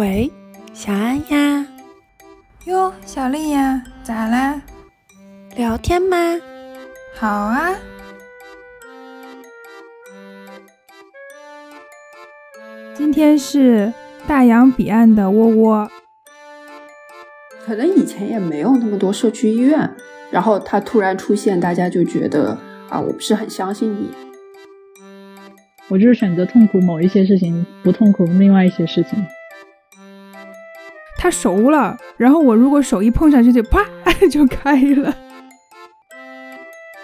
喂，小安呀。哟，小丽呀，咋啦？聊天吗？好啊。今天是大洋彼岸的窝窝。可能以前也没有那么多社区医院，然后它突然出现，大家就觉得啊，我不是很相信你。我就是选择痛苦某一些事情，不痛苦另外一些事情。它熟了，然后我如果手一碰上去，就啪 就开了。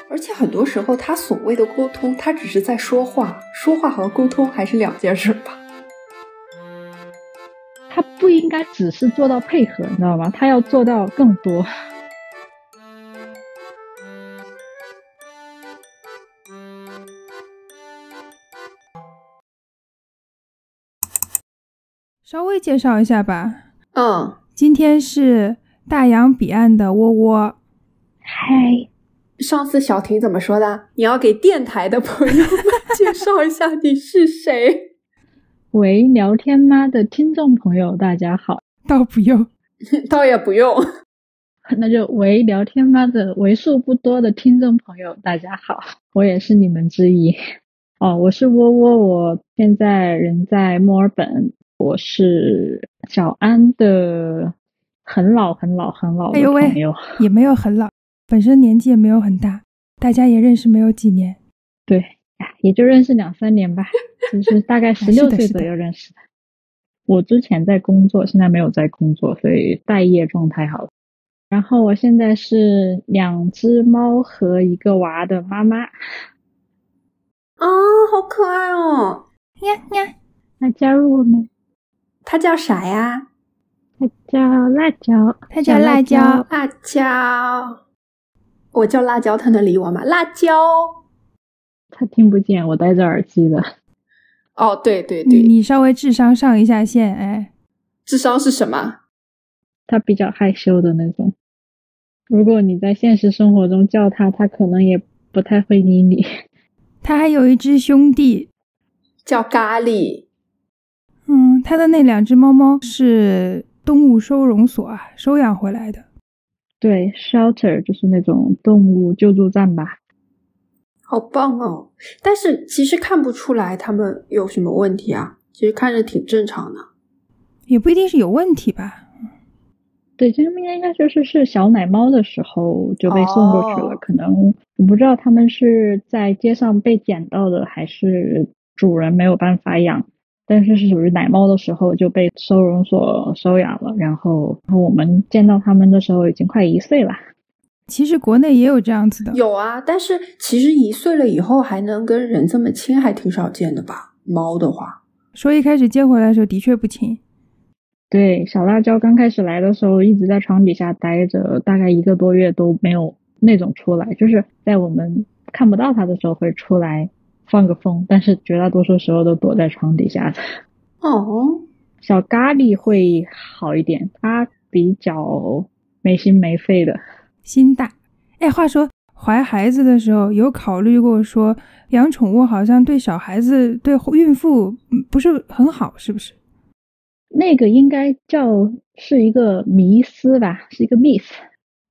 而且很多时候，他所谓的沟通，他只是在说话，说话和沟通还是两件事吧。他不应该只是做到配合，你知道吗？他要做到更多。稍微介绍一下吧。嗯，今天是大洋彼岸的窝窝。嗨，上次小婷怎么说的？你要给电台的朋友们 介绍一下你是谁。喂，聊天吗的听众朋友，大家好。倒不用，倒也不用。那就喂，聊天吗的为数不多的听众朋友，大家好，我也是你们之一。哦，我是窝窝，我现在人在墨尔本。我是小安的很老很老很老的朋友，也没有很老，本身年纪也没有很大，大家也认识没有几年，对，也就认识两三年吧，就是大概十六岁左右认识的。我之前在工作，现在没有在工作，所以待业状态好。然后我现在是两只猫和一个娃的妈妈。啊，好可爱哦！呀呀，来加入我们。它叫啥呀？它叫辣椒，它叫辣椒，辣椒。我叫辣椒，它能理我吗？辣椒，它听不见，我戴着耳机的。哦，对对对，你稍微智商上一下线，哎，智商是什么？他比较害羞的那种。如果你在现实生活中叫他，他可能也不太会理你。他还有一只兄弟，叫咖喱。嗯，他的那两只猫猫是动物收容所啊，收养回来的。对，shelter 就是那种动物救助站吧。好棒哦！但是其实看不出来他们有什么问题啊，其实看着挺正常的。也不一定是有问题吧。对，这边应该就是是小奶猫的时候就被送过去了，可能我不知道他们是在街上被捡到的，还是主人没有办法养。但是是属于奶猫的时候就被收容所收养了，然后然后我们见到他们的时候已经快一岁了。其实国内也有这样子的，有啊。但是其实一岁了以后还能跟人这么亲，还挺少见的吧？猫的话，说一开始接回来的时候的确不亲。对，小辣椒刚开始来的时候一直在床底下待着，大概一个多月都没有那种出来，就是在我们看不到它的时候会出来。放个风，但是绝大多数时候都躲在床底下的。哦，小咖喱会好一点，它比较没心没肺的，心大。哎，话说怀孩子的时候有考虑过说养宠物好像对小孩子、对孕妇不是很好，是不是？那个应该叫是一个迷思吧，是一个 myth。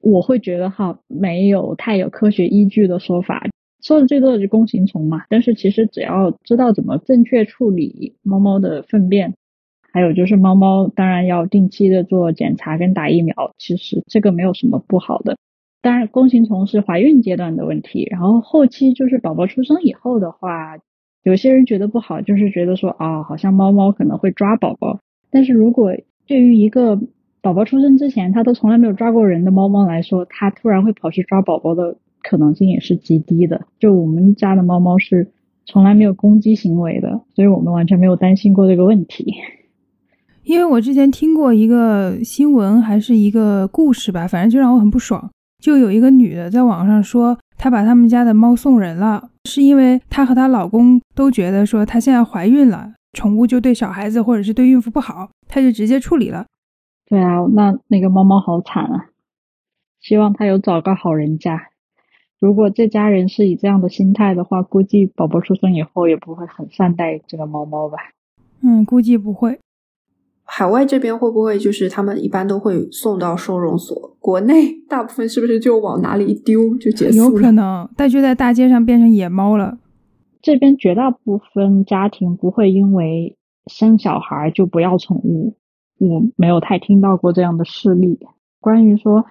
我会觉得哈，没有太有科学依据的说法。说的最多的就是弓形虫嘛，但是其实只要知道怎么正确处理猫猫的粪便，还有就是猫猫当然要定期的做检查跟打疫苗，其实这个没有什么不好的。当然弓形虫是怀孕阶段的问题，然后后期就是宝宝出生以后的话，有些人觉得不好，就是觉得说啊，好像猫猫可能会抓宝宝，但是如果对于一个宝宝出生之前它都从来没有抓过人的猫猫来说，它突然会跑去抓宝宝的。可能性也是极低的。就我们家的猫猫是从来没有攻击行为的，所以我们完全没有担心过这个问题。因为我之前听过一个新闻，还是一个故事吧，反正就让我很不爽。就有一个女的在网上说，她把他们家的猫送人了，是因为她和她老公都觉得说她现在怀孕了，宠物就对小孩子或者是对孕妇不好，她就直接处理了。对啊，那那个猫猫好惨啊！希望它有找个好人家。如果这家人是以这样的心态的话，估计宝宝出生以后也不会很善待这个猫猫吧？嗯，估计不会。海外这边会不会就是他们一般都会送到收容所？国内 大部分是不是就往哪里一丢就结束了？有可能，但就在大街上变成野猫了。这边绝大部分家庭不会因为生小孩就不要宠物，我没有太听到过这样的事例。关于说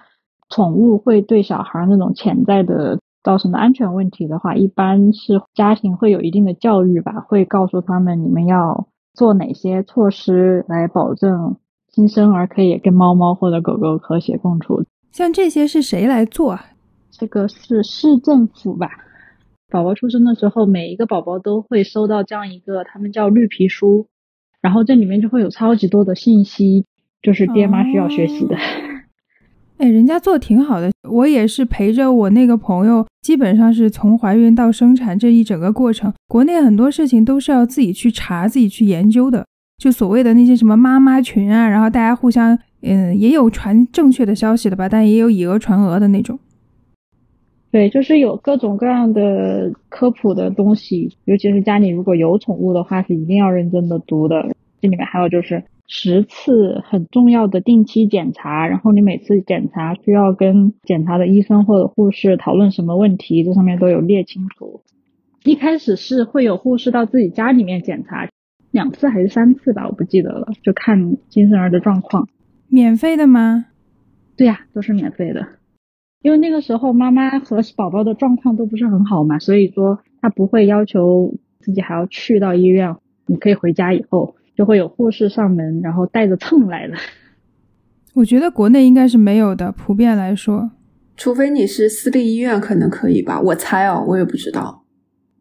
宠物会对小孩那种潜在的造成的安全问题的话，一般是家庭会有一定的教育吧，会告诉他们你们要。做哪些措施来保证新生儿可以跟猫猫或者狗狗和谐共处？像这些是谁来做啊？这个是市政府吧。宝宝出生的时候，每一个宝宝都会收到这样一个，他们叫绿皮书，然后这里面就会有超级多的信息，就是爹妈需要学习的。哎，人家做挺好的，我也是陪着我那个朋友，基本上是从怀孕到生产这一整个过程。国内很多事情都是要自己去查、自己去研究的，就所谓的那些什么妈妈群啊，然后大家互相，嗯，也有传正确的消息的吧，但也有以讹传讹的那种。对，就是有各种各样的科普的东西，尤其是家里如果有宠物的话，是一定要认真的读的。这里面还有就是。十次很重要的定期检查，然后你每次检查需要跟检查的医生或者护士讨论什么问题，这上面都有列清楚。一开始是会有护士到自己家里面检查，两次还是三次吧，我不记得了，就看新生儿的状况。免费的吗？对呀，都是免费的。因为那个时候妈妈和宝宝的状况都不是很好嘛，所以说他不会要求自己还要去到医院，你可以回家以后。就会有护士上门，然后带着秤来了。我觉得国内应该是没有的，普遍来说，除非你是私立医院，可能可以吧。我猜哦，我也不知道。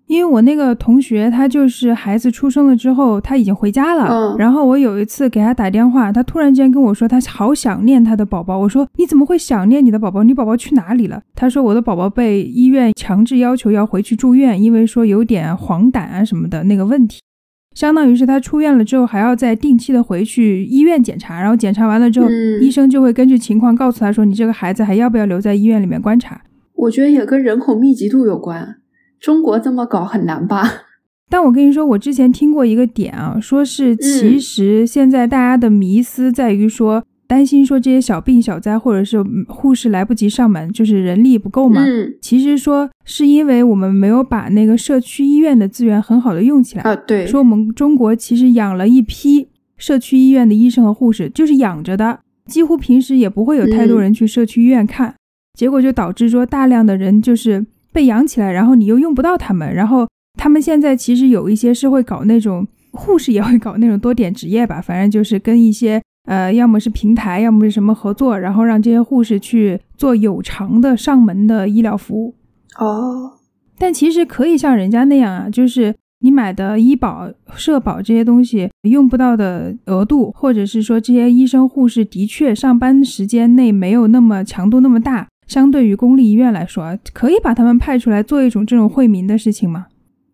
因为我那个同学，他就是孩子出生了之后，他已经回家了。嗯。然后我有一次给他打电话，他突然间跟我说，他好想念他的宝宝。我说你怎么会想念你的宝宝？你宝宝去哪里了？他说我的宝宝被医院强制要求要回去住院，因为说有点黄疸啊什么的那个问题。相当于是他出院了之后，还要再定期的回去医院检查，然后检查完了之后，医生就会根据情况告诉他说，你这个孩子还要不要留在医院里面观察？我觉得也跟人口密集度有关，中国这么搞很难吧？但我跟你说，我之前听过一个点啊，说是其实现在大家的迷思在于说。担心说这些小病小灾，或者是护士来不及上门，就是人力不够嘛？嗯，其实说是因为我们没有把那个社区医院的资源很好的用起来啊。对，说我们中国其实养了一批社区医院的医生和护士，就是养着的，几乎平时也不会有太多人去社区医院看，结果就导致说大量的人就是被养起来，然后你又用不到他们，然后他们现在其实有一些是会搞那种护士也会搞那种多点职业吧，反正就是跟一些。呃，要么是平台，要么是什么合作，然后让这些护士去做有偿的上门的医疗服务。哦，但其实可以像人家那样啊，就是你买的医保、社保这些东西用不到的额度，或者是说这些医生护士的确上班时间内没有那么强度那么大，相对于公立医院来说，可以把他们派出来做一种这种惠民的事情吗？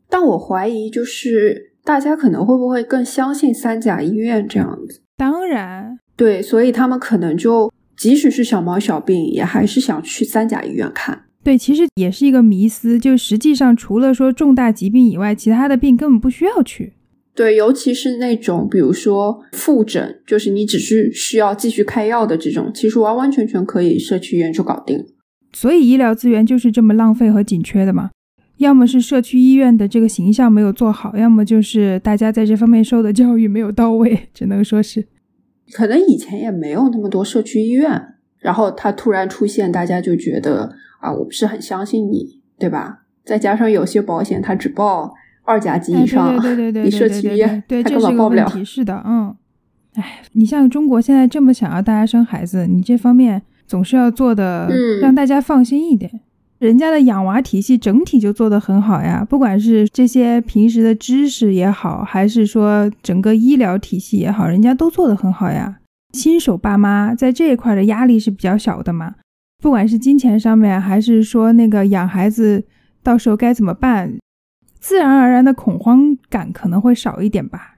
但我怀疑，就是大家可能会不会更相信三甲医院这样子？当然，对，所以他们可能就即使是小毛小病，也还是想去三甲医院看。对，其实也是一个迷思，就实际上除了说重大疾病以外，其他的病根本不需要去。对，尤其是那种比如说复诊，就是你只是需要继续开药的这种，其实完完全全可以社区医院就搞定。所以医疗资源就是这么浪费和紧缺的嘛？要么是社区医院的这个形象没有做好，要么就是大家在这方面受的教育没有到位，只能说是，可能以前也没有那么多社区医院，然后它突然出现，大家就觉得啊，我不是很相信你，对吧？再加上有些保险它只报二甲级以上，对对对对你社区医院对它根本报不了。是的，嗯，哎，你像中国现在这么想要大家生孩子，你这方面总是要做的让大家放心一点。人家的养娃体系整体就做得很好呀，不管是这些平时的知识也好，还是说整个医疗体系也好，人家都做得很好呀。新手爸妈在这一块的压力是比较小的嘛，不管是金钱上面，还是说那个养孩子到时候该怎么办，自然而然的恐慌感可能会少一点吧。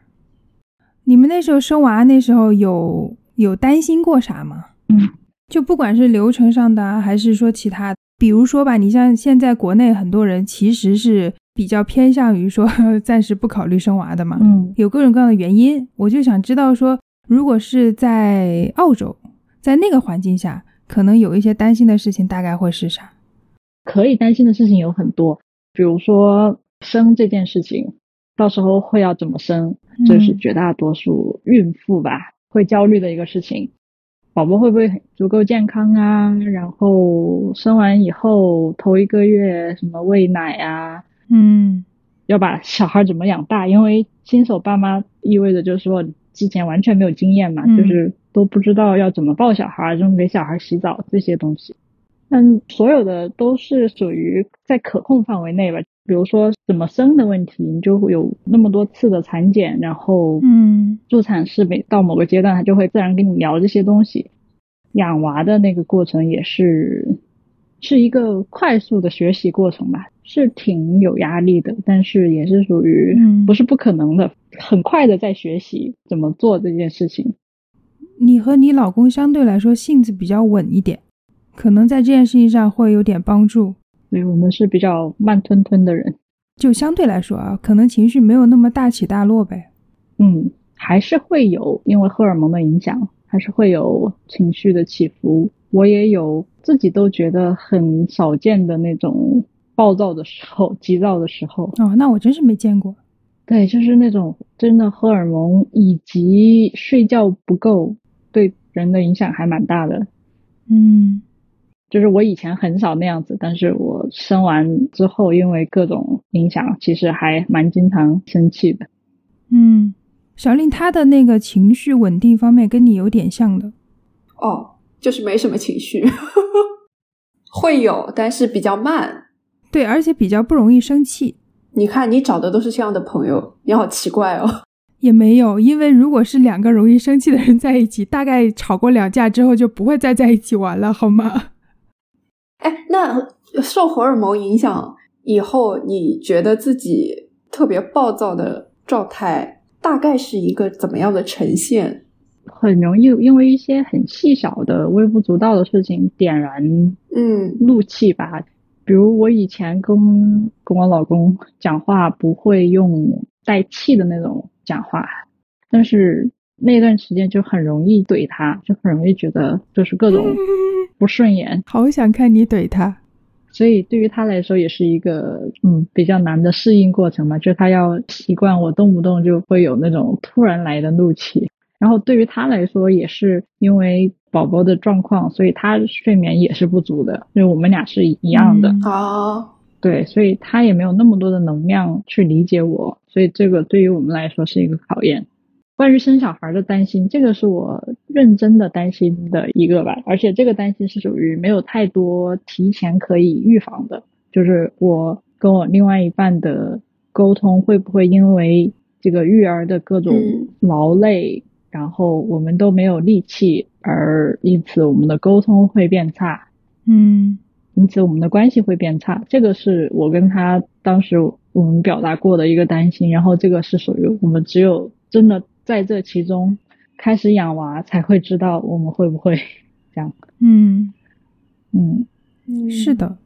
你们那时候生娃那时候有有担心过啥吗？嗯，就不管是流程上的，还是说其他。比如说吧，你像现在国内很多人其实是比较偏向于说 暂时不考虑生娃的嘛，嗯，有各种各样的原因。我就想知道说，如果是在澳洲，在那个环境下，可能有一些担心的事情，大概会是啥？可以担心的事情有很多，比如说生这件事情，到时候会要怎么生，这是绝大多数孕妇吧会焦虑的一个事情。宝宝会不会足够健康啊？然后生完以后头一个月什么喂奶啊？嗯，要把小孩怎么养大？因为新手爸妈意味着就是说之前完全没有经验嘛，嗯就是都不知道要怎么抱小孩，怎么给小孩洗澡这些东西。但所有的都是属于在可控范围内吧。比如说怎么生的问题，你就会有那么多次的产检，然后嗯助产士每到某个阶段，他就会自然跟你聊这些东西。养娃的那个过程也是是一个快速的学习过程吧，是挺有压力的，但是也是属于嗯不是不可能的，很快的在学习怎么做这件事情。你和你老公相对来说性子比较稳一点，可能在这件事情上会有点帮助。所以我们是比较慢吞吞的人，就相对来说啊，可能情绪没有那么大起大落呗。嗯，还是会有因为荷尔蒙的影响，还是会有情绪的起伏。我也有自己都觉得很少见的那种暴躁的时候、急躁的时候。哦，那我真是没见过。对，就是那种真的荷尔蒙以及睡觉不够，对人的影响还蛮大的。嗯就是我以前很少那样子，但是我生完之后，因为各种影响，其实还蛮经常生气的。嗯，小令她的那个情绪稳定方面跟你有点像的。哦，就是没什么情绪，会有，但是比较慢。对，而且比较不容易生气。你看，你找的都是这样的朋友，你好奇怪哦。也没有，因为如果是两个容易生气的人在一起，大概吵过两架之后就不会再在一起玩了，好吗？哎，那受荷尔蒙影响以后，你觉得自己特别暴躁的状态，大概是一个怎么样的呈现？很容易因为一些很细小的、微不足道的事情点燃嗯怒气吧。比如我以前跟跟我老公讲话不会用带气的那种讲话，但是那段时间就很容易怼他，就很容易觉得就是各种 不顺眼，好想看你怼他。所以对于他来说也是一个嗯比较难的适应过程嘛，就他要习惯我动不动就会有那种突然来的怒气。然后对于他来说，也是因为宝宝的状况，所以他睡眠也是不足的，所以我们俩是一样的。嗯啊，对，所以他也没有那么多的能量去理解我，所以这个对于我们来说是一个考验。关于生小孩的担心，这个是我认真的担心的一个吧，而且这个担心是属于没有太多提前可以预防的，就是我跟我另外一半的沟通会不会因为这个育儿的各种嗯。劳累，然后我们都没有力气，而因此我们的沟通会变差，嗯。因此我们的关系会变差。这个是我跟他当时我们表达过的一个担心，然后这个是属于我们只有真的在这其中开始养娃才会知道我们会不会 这样。嗯，嗯，嗯是。的。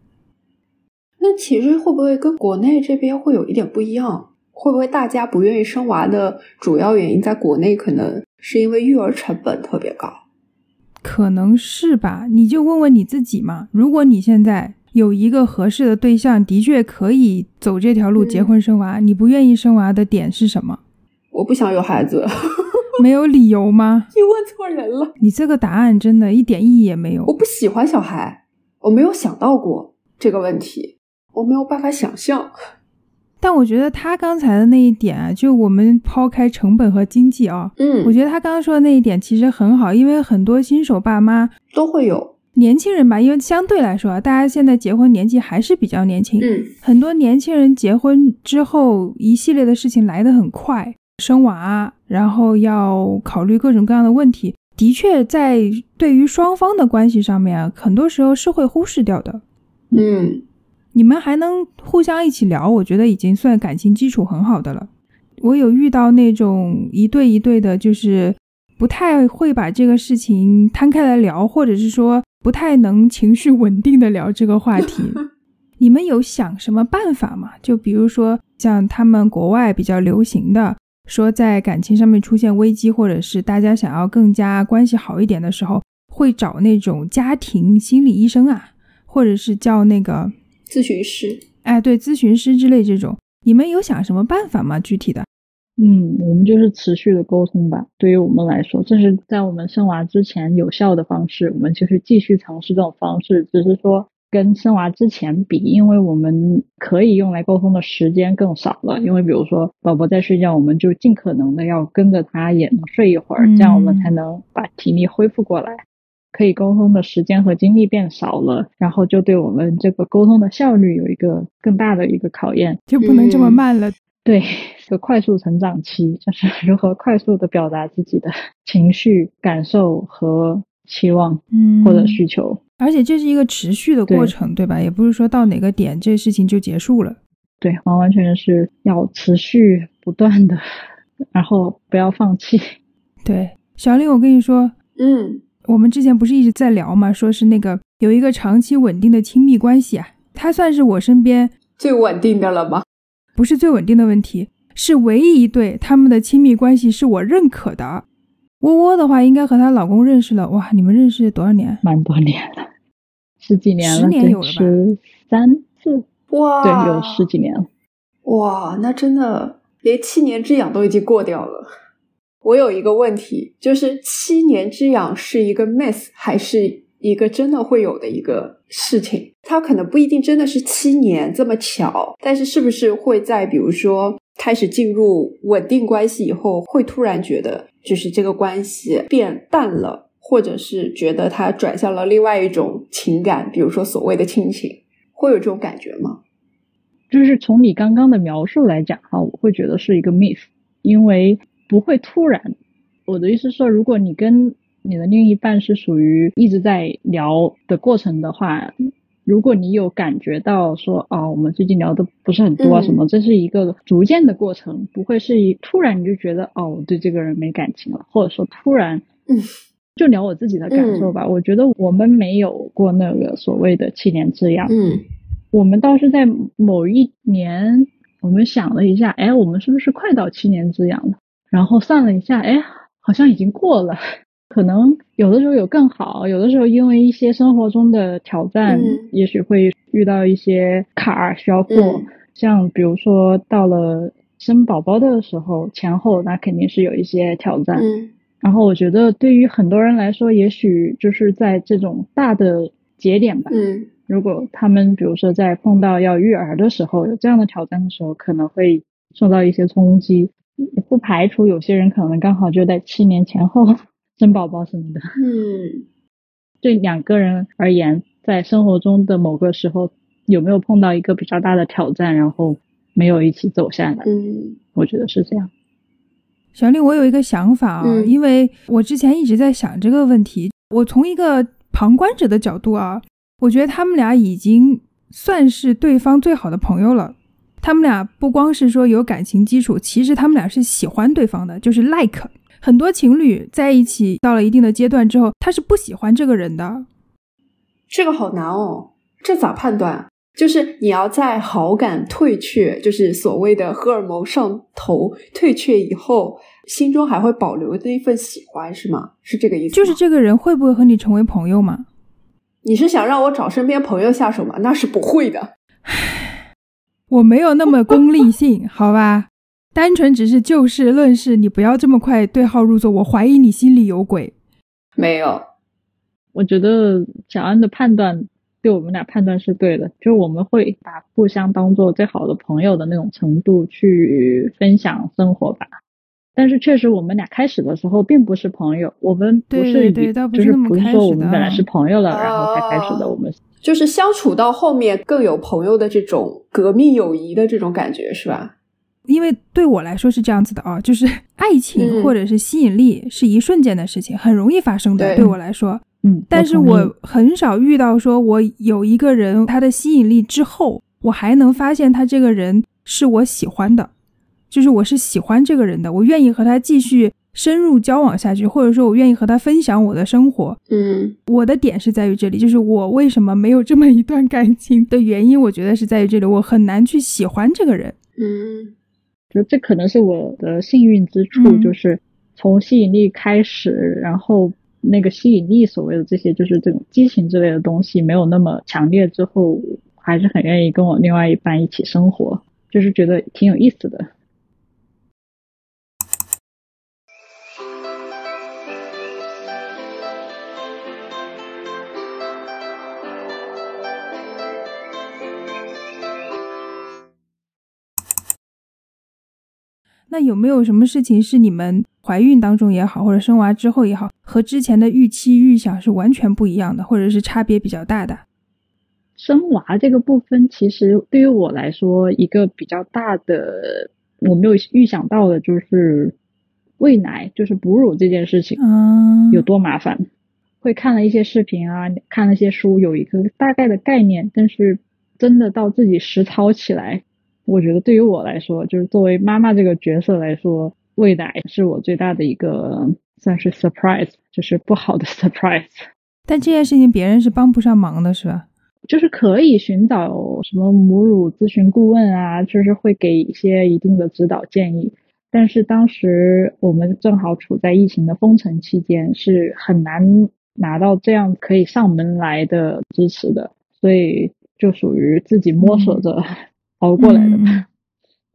那其实会不会跟国内这边会有一点不一样？会不会大家不愿意生娃的主要原因，在国内可能是因为育儿成本特别高？可能是吧，你就问问你自己嘛。如果你现在有一个合适的对象，的确可以走这条路，嗯结婚生娃，你不愿意生娃的点是什么？我不想有孩子，没有理由吗？你问错人了。你这个答案真的一点意义也没有我。不喜欢小孩，我没有想到过这个问题，我没有办法想象。但我觉得他刚才的那一点啊，就我们抛开成本和经济啊，嗯我觉得他刚刚说的那一点其实很好，因为很多新手爸妈、都会有。年轻人吧，因为相对来说啊，大家现在结婚年纪还是比较年轻，嗯很多年轻人结婚之后，一系列的事情来得很快，生娃，然后要考虑各种各样的问题，的确在对于双方的关系上面啊，很多时候是会忽视掉的。嗯你们还能互相一起聊，我觉得已经算感情基础很好的了。我有遇到那种一对一对的，就是不太会把这个事情摊开来聊，或者是说不太能情绪稳定的聊这个话题。你们有想什么办法吗？就比如说像他们国外比较流行的，说在感情上面出现危机，或者是大家想要更加关系好一点的时候，会找那种家庭心理医生啊，或者是叫那个咨询师。哎，对，咨询师之类这种，你们有想什么办法吗？具体的？嗯，我们就是持续的沟通吧。对于我们来说，这是在我们生娃之前有效的方式，我们就是继续尝试这种方式。只是说跟生娃之前比，因为我们可以用来沟通的时间更少了。因为比如说宝宝在睡觉，我们就尽可能的要跟着他也能睡一会儿，这样我们才能把体力恢复过来。可以沟通的时间和精力变少了，然后就对我们这个沟通的效率有一个更大的一个考验，就不能这么慢了。对，这个快速成长期就是如何快速的表达自己的情绪、感受和期望，嗯，或者需求。而且这是一个持续的过程，对吧？也不是说到哪个点这事情就结束了。对，完完全全是要持续不断的，然后不要放弃。对，小李，我跟你说，嗯，我们之前不是一直在聊嘛？说是那个有一个长期稳定的亲密关系啊，他算是我身边最稳定的了吗？不是最稳定的问题，是唯一一对他们的亲密关系是我认可的。窝窝的话，应该和她老公认识了，哇，你们认识多少年？蛮多年了，十几年了，十年有了吧？十三四，哇，对，有十几年了。哇，那真的连七年之痒都已经过掉了。我有一个问题，就是七年之痒是一个 myth 还是一个真的会有的一个事情？它可能不一定真的是七年这么巧，但是是不是会在比如说开始进入稳定关系以后，会突然觉得就是这个关系变淡了，或者是觉得它转向了另外一种情感，比如说所谓的亲情，会有这种感觉吗？就是从你刚刚的描述来讲哈，我会觉得是一个 myth，因为不会突然。我的意思是说，如果你跟你的另一半是属于一直在聊的过程的话，如果你有感觉到说，啊，我们最近聊的不是很多啊什么，这是一个逐渐的过程，不会是一突然你就觉得，哦，我对这个人没感情了，或者说突然，嗯，就聊我自己的感受吧。我觉得我们没有过那个所谓的七年之痒，嗯。我们倒是在某一年，我们想了一下，哎，我们是不是快到七年之痒了？然后算了一下，哎，好像已经过了。可能有的时候有更好，有的时候因为一些生活中的挑战，也许会遇到一些坎儿需要过。像比如说到了生宝宝的时候，前后那肯定是有一些挑战。然后我觉得对于很多人来说，也许就是在这种大的节点吧。嗯。如果他们比如说在碰到要育儿的时候，有这样的挑战的时候，可能会受到一些冲击。不排除有些人可能刚好就在七年前后生宝宝什么的。嗯，对两个人而言，在生活中的某个时候，有没有碰到一个比较大的挑战，然后没有一起走下来？嗯，我觉得是这样。小丽，我有一个想法啊，因为我之前一直在想这个问题，我从一个旁观者的角度啊。我觉得他们俩已经算是对方最好的朋友了。他们俩不光是说有感情基础，其实他们俩是喜欢对方的，就是 like。很多情侣在一起到了一定的阶段之后，他是不喜欢这个人的。这个好难哦，这咋判断？就是你要在好感退却，就是所谓的荷尔蒙上头退却以后，心中还会保留那份喜欢，是吗？是这个意思？就是这个人会不会和你成为朋友吗？你是想让我找身边朋友下手吗？那是不会的。我没有那么功利性，好吧？单纯只是就事论事，你不要这么快对号入座。我怀疑你心里有鬼。没有，我觉得小安的判断对我们俩判断是对的，就是我们会把互相当做最好的朋友的那种程度去分享生活吧。但是确实，我们俩开始的时候并不是朋友，我们不是就是不是说我们本来是朋友了，然后才开始的。我们就是相处到后面更有朋友的这种革命友谊的这种感觉，是吧？因为对我来说是这样子的啊，就是爱情或者是吸引力是一瞬间的事情，很容易发生的。对我来说，嗯，但是我很少遇到说我有一个人他的吸引力之后，我还能发现他这个人是我喜欢的。就是我是喜欢这个人的，我愿意和他继续深入交往下去，或者说我愿意和他分享我的生活。嗯，我的点是在于这里，就是我为什么没有这么一段感情的原因，我觉得是在于这里，我很难去喜欢这个人。嗯，就这可能是我的幸运之处，嗯就是从吸引力开始，然后那个吸引力所谓的这些就是这种激情之类的东西没有那么强烈之后，还是很愿意跟我另外一半一起生活，就是觉得挺有意思的。那有没有什么事情是你们怀孕当中也好，或者生娃之后也好，和之前的预期预想是完全不一样的，或者是差别比较大的？生娃这个部分，其实对于我来说，一个比较大的我没有预想到的就是喂奶，就是哺乳这件事情嗯，有多麻烦。会看了一些视频啊，看了一些书，有一个大概的概念，但是真的到自己实操起来，我觉得对于我来说，就是作为妈妈这个角色来说，喂奶是我最大的一个算是 surprise，就是不好的 surprise。但这件事情别人是帮不上忙的，是吧？就是可以寻找什么母乳咨询顾问啊，就是会给一些一定的指导建议。但是当时我们正好处在疫情的封城期间，是很难拿到这样可以上门来的支持的，所以就属于自己摸索着熬过来的吧。嗯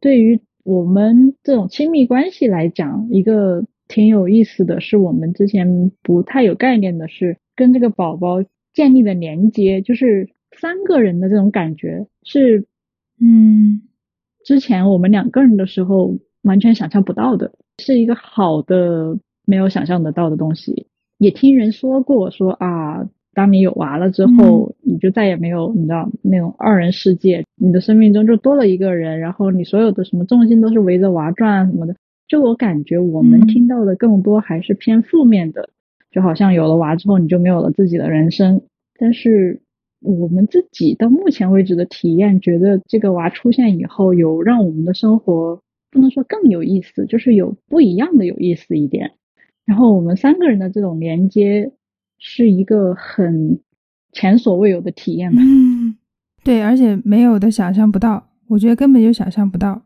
对于我们这种亲密关系来讲，一个挺有意思的是，我们之前不太有概念的是跟这个宝宝建立的连接，就是三个人的这种感觉，是嗯之前我们两个人的时候完全想象不到的，是一个好的没有想象得到的东西。也听人说过说啊，当你有娃了之后，你就再也没有你知道那种二人世界，你的生命中就多了一个人，然后你所有的什么重心都是围着娃转啊什么的。就我感觉，我们嗯听到的更多还是偏负面的，就好像有了娃之后你就没有了自己的人生。但是我们自己到目前为止的体验，觉得这个娃出现以后，有让我们的生活不能说更有意思，就是有不一样的有意思一点。然后我们三个人的这种连接，是一个很前所未有的体验吧。嗯，对，而且没有的想象不到，我觉得根本就想象不到。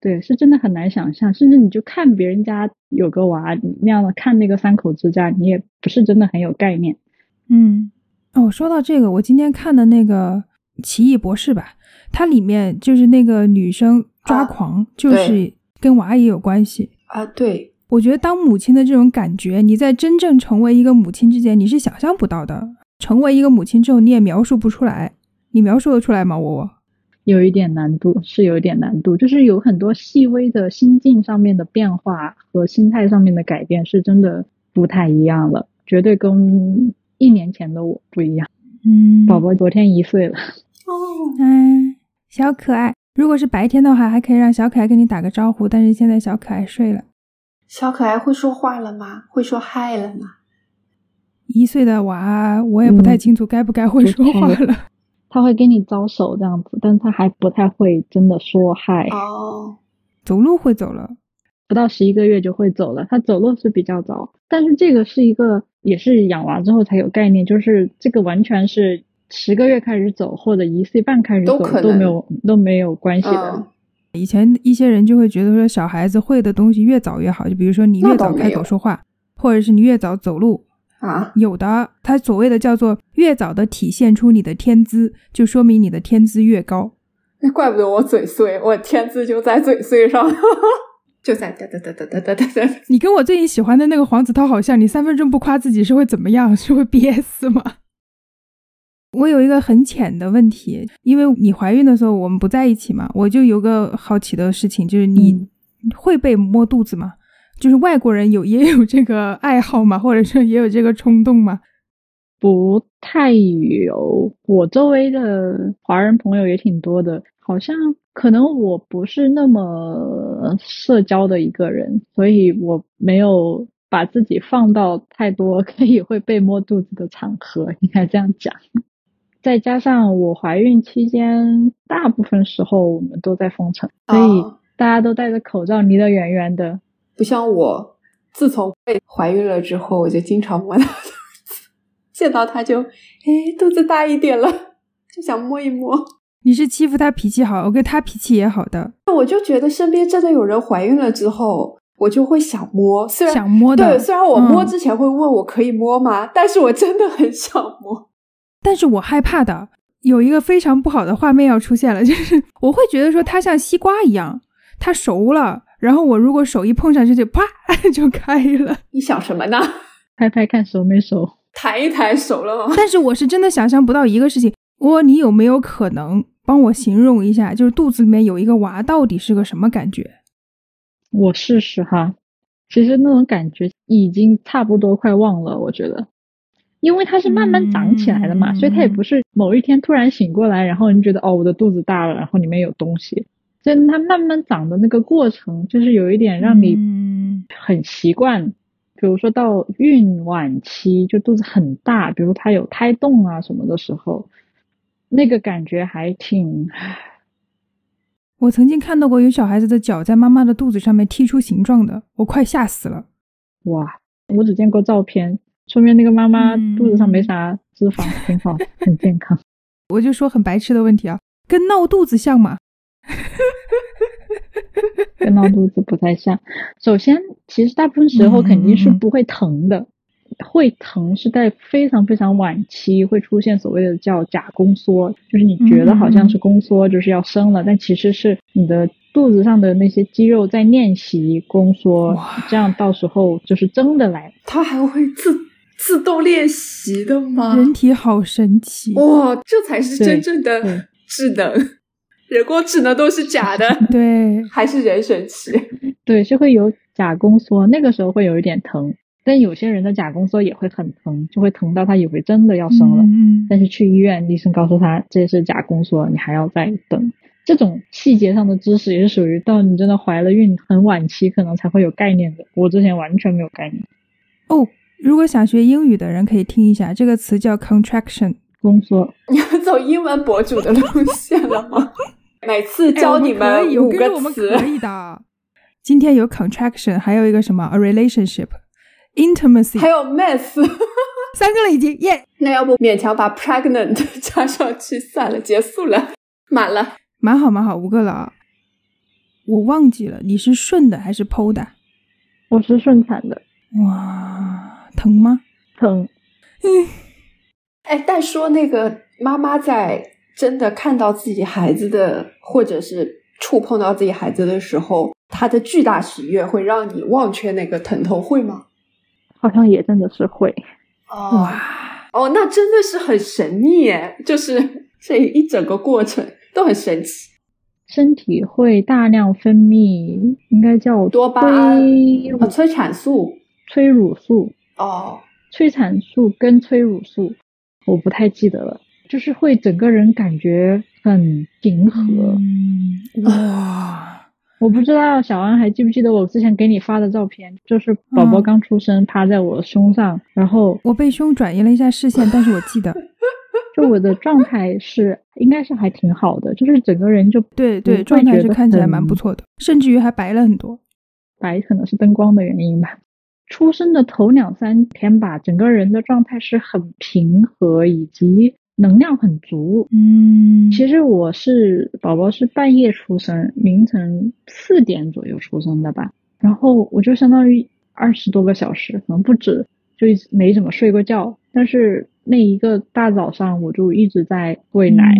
对，是真的很难想象，甚至你就看别人家有个娃那样的，看那个三口之家，你也不是真的很有概念。嗯，哦，说到这个，我今天看的那个《奇异博士》吧，它里面就是那个女生抓啊狂，就是跟娃也有关系。啊，对，我觉得当母亲的这种感觉，你在真正成为一个母亲之前，你是想象不到的。成为一个母亲之后，你也描述不出来。你描述得出来吗？我我有一点难度，是有一点难度，就是有很多细微的心境上面的变化和心态上面的改变，是真的不太一样了，绝对跟一年前的我不一样。嗯，宝宝昨天一岁了，哦，嗯，小可爱。如果是白天的话，还可以让小可爱跟你打个招呼，但是现在小可爱睡了。小可爱会说话了吗？会说嗨了吗？一岁的娃，我也不太嗯清楚该不该会说话太了。他会跟你招手这样子，但他还不太会真的说嗨。哦，走路会走了。不到十一个月就会走了，他走路是比较早，但是这个是一个也是养娃之后才有概念，就是这个完全是十个月开始走或者一岁半开始走都可都没有都没有关系的。嗯，以前一些人就会觉得说，小孩子会的东西越早越好，就比如说你越早开口说话，或者是你越早走路。啊，有的，他所谓的叫做越早的体现出你的天资，就说明你的天资越高。那怪不得我嘴碎，我天资就在嘴碎上，就在哒哒哒哒哒哒哒哒。你跟我最近喜欢的那个黄子韬好像，你三分钟不夸自己是会怎么样？是会憋死吗？我有一个很浅的问题，因为你怀孕的时候我们不在一起嘛，我就有个好奇的事情，就是你嗯会被摸肚子吗？就是外国人有也有这个爱好吗？或者说也有这个冲动吗？不太有，我周围的华人朋友也挺多的，好像可能我不是那么社交的一个人，所以我没有把自己放到太多可以会被摸肚子的场合，应该这样讲。再加上我怀孕期间，大部分时候我们都在封城，所以哦大家都戴着口罩，离得远远的。不像我，自从被怀孕了之后，我就经常摸他肚子，见到他就，哎，肚子大一点了，就想摸一摸。你是欺负他脾气好我跟他脾气也好的。我就觉得身边真的有人怀孕了之后，我就会想摸，虽然想摸的。对，虽然我摸之前会问我可以摸吗？但是我真的很想摸。但是我害怕的有一个非常不好的画面要出现了，就是我会觉得说它像西瓜一样，它熟了，然后我如果手一碰上去就啪 就开了。你想什么呢？拍拍看熟没熟，弹一弹熟了吗？但是我是真的想象不到一个事情，我你有没有可能帮我形容一下，就是肚子里面有一个娃到底是个什么感觉？我试试哈，其实那种感觉已经差不多快忘了，我觉得。因为它是慢慢长起来的嘛，所以它也不是某一天突然醒过来，然后你觉得哦，我的肚子大了，然后里面有东西。所以它慢慢长的那个过程，就是有一点让你很习惯。比如说到孕晚期，就肚子很大，比如它有胎动啊什么的时候，那个感觉还挺。我曾经看到过有小孩子的脚在妈妈的肚子上面踢出形状的，我快吓死了。哇，我只见过照片。说明那个妈妈肚子上没啥脂肪，挺好，很健康。我就说很白痴的问题啊，跟闹肚子像吗？跟闹肚子不太像。首先，其实大部分时候肯定是不会疼的，会疼是在非常非常晚期会出现所谓的叫假宫缩，就是你觉得好像是宫缩，就是要生了，但其实是你的肚子上的那些肌肉在练习宫缩，这样到时候就是真的来。它还会自。自动练习的吗？人体好神奇哇！这才是真正的智能，人工智能都是假的。对，还是人神奇。对，是会有假宫缩，那个时候会有一点疼，但有些人的假宫缩也会很疼，就会疼到他以为真的要生了。嗯。但是去医院，医生告诉他这是假宫缩，你还要再等。这种细节上的知识也是属于到你真的怀了孕很晚期可能才会有概念的。我之前完全没有概念。哦。如果想学英语的人可以听一下，这个词叫 contraction，宫缩。你要走英文博主的路线了吗？每次教你们五个词，可以的。今天有 contraction，还有一个什么 a relationship，intimacy，还有 mess，三个了已经耶。那要不勉强把 pregnant 加上去算了，结束了，满了，蛮好蛮好，五个了。我忘记了，你是顺的还是剖的？我是顺产的。哇。疼吗？疼。嗯，哎，但说那个妈妈在真的看到自己孩子的，或者是触碰到自己孩子的时候，她的巨大喜悦会让你忘却那个疼痛，会吗？好像也真的是会。哇哦，那真的是很神秘哎，就是这一整个过程都很神奇。身体会大量分泌，应该叫多巴胺、催产素、催乳素。哦，催产素跟催乳素，我不太记得了，就是会整个人感觉很平和。哇，我不知道小安还记不记得我之前给你发的照片，就是宝宝刚出生趴在我胸上，然后我被胸转移了一下视线，但是我记得，就我的状态是应该是还挺好的，就是整个人就对对，状态是看起来蛮不错的，甚至于还白了很多，白可能是灯光的原因吧。出生的头两三天吧，整个人的状态是很平和，以及能量很足。嗯，其实我是宝宝是半夜出生，凌晨四点左右出生的吧。然后我就相当于二十多个小时，可能不止，就没怎么睡过觉。但是那一个大早上，我就一直在喂奶，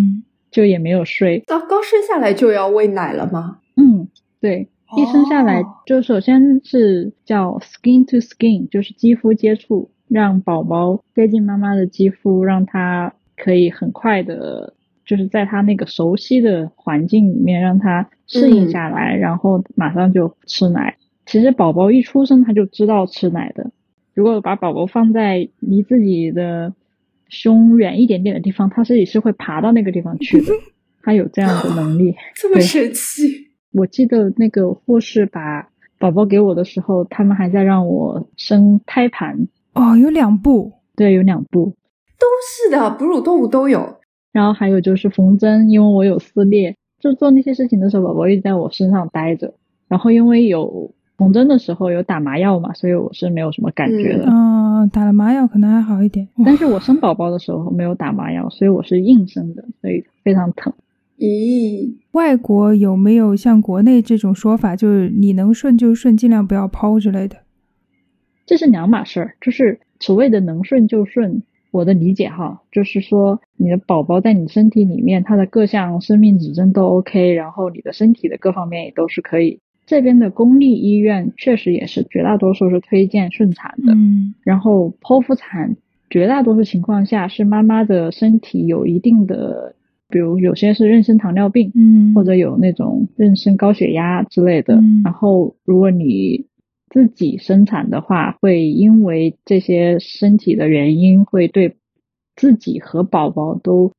就也没有睡。刚刚生下来就要喂奶了吗？嗯，对。一生下来就首先是叫 skin to skin，就是肌肤接触，让宝宝接近妈妈的肌肤，让他可以很快的，就是在他那个熟悉的环境里面，让他适应下来，然后马上就吃奶。其实宝宝一出生他就知道吃奶的，如果把宝宝放在离自己的胸远一点点的地方，他自己是会爬到那个地方去的，他有这样的能力，这么神奇。我记得那个护士把宝宝给我的时候，他们还在让我生胎盘哦，有两步，对，有两步，都是的，哺乳动物都有。然后还有就是缝针，因为我有撕裂，就做那些事情的时候，宝宝一直在我身上待着。然后因为有缝针的时候有打麻药嘛，所以我是没有什么感觉的。嗯，打了麻药可能还好一点，但是我生宝宝的时候没有打麻药，所以我是硬生的，所以非常疼。咦，外国有没有像国内这种说法，就是你能顺就顺，尽量不要剖之类的？这是两码事儿，就是所谓的能顺就顺。我的理解哈，就是说你的宝宝在你身体里面，他的各项生命指征都 OK，然后你的身体的各方面也都是可以。这边的公立医院确实也是绝大多数是推荐顺产的，嗯，然后剖腹产绝大多数情况下是妈妈的身体有一定的，比如有些是妊娠糖尿病，嗯，或者有那种妊娠高血压之类的，嗯。然后如果你自己生产的话，会因为这些身体的原因，会对自己和宝宝都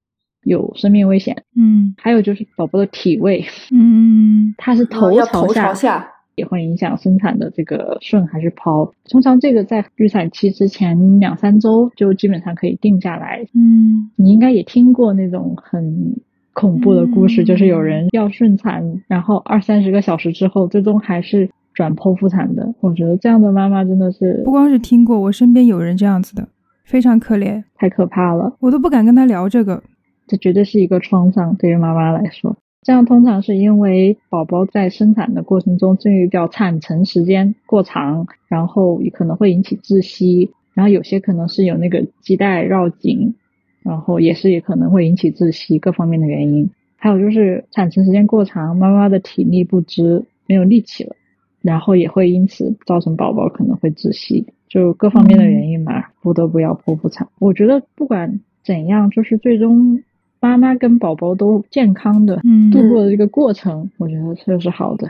有生命危险。嗯。还有就是宝宝的体位，嗯。它是头哦要头，朝下，也会影响生产的这个顺还是剖。通常这个在预产期之前两三周就基本上可以定下来。嗯你应该也听过那种很恐怖的故事，嗯就是有人要顺产，然后二三十个小时之后，最终还是转剖腹产的。我觉得这样的妈妈真的是不光是听过，我身边有人这样子的，非常可怜，太可怕了，我都不敢跟他聊这个。这绝对是一个创伤对于妈妈来说。这样通常是因为宝宝在生产的过程中，这个叫产程时间过长，然后可能会引起窒息，然后有些可能是有那个脐带绕颈，然后也是也可能会引起窒息，各方面的原因。还有就是产程时间过长，妈妈的体力不支，没有力气了，然后也会因此造成宝宝可能会窒息，就各方面的原因嘛，不得不要剖腹产。我觉得不管怎样，就是最终妈妈跟宝宝都健康的嗯度过的这个过程，我觉得这是好的。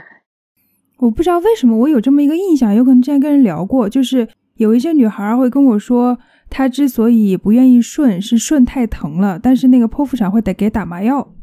我不知道为什么我有这么一个印象，有可能之前跟人聊过，就是有一些女孩会跟我说，她之所以不愿意顺，是顺太疼了，但是那个剖腹产会得给打麻药。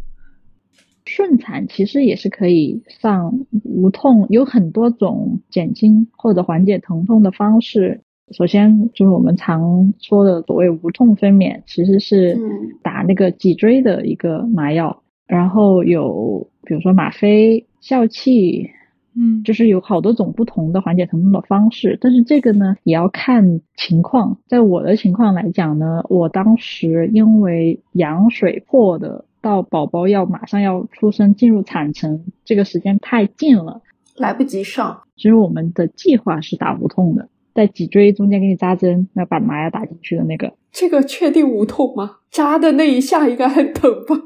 顺产其实也是可以上无痛，有很多种减轻或者缓解疼痛的方式。首先就是我们常说的所谓无痛分娩，其实是嗯。打那个脊椎的一个麻药，然后有比如说吗啡、笑气，嗯。就是有好多种不同的缓解疼痛的方式，但是这个呢也要看情况。在我的情况来讲呢，我当时因为羊水破的，到宝宝要马上要出生进入产程，这个时间太近了，来不及上，其实我们的计划是打无痛的，在脊椎中间给你扎针，要把麻药打进去的那个，这个确定无痛吗？扎的那一下应该很疼吧？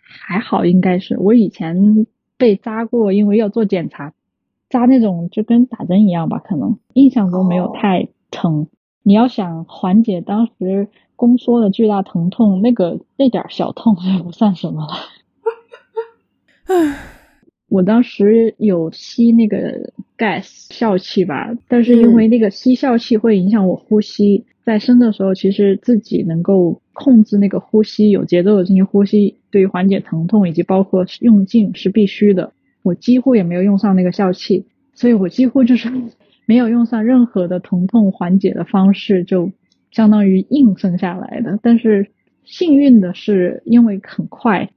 还好应该是我以前被扎过，因为要做检查，扎那种就跟打针一样吧，可能印象中没有哦太疼。你要想缓解当时宫缩的巨大疼痛，那个那点儿小痛就不算什么了。唉 我当时有吸那个 gas 笑气吧，但是因为那个吸笑气会影响我呼吸，在生的时候其实自己能够控制那个呼吸，有节奏的进行呼吸，对于缓解疼痛以及包括用劲是必须的。我几乎也没有用上那个笑气，所以我几乎就是没有用上任何的疼痛缓解的方式，就相当于硬生下来的。但是幸运的是，因为很快，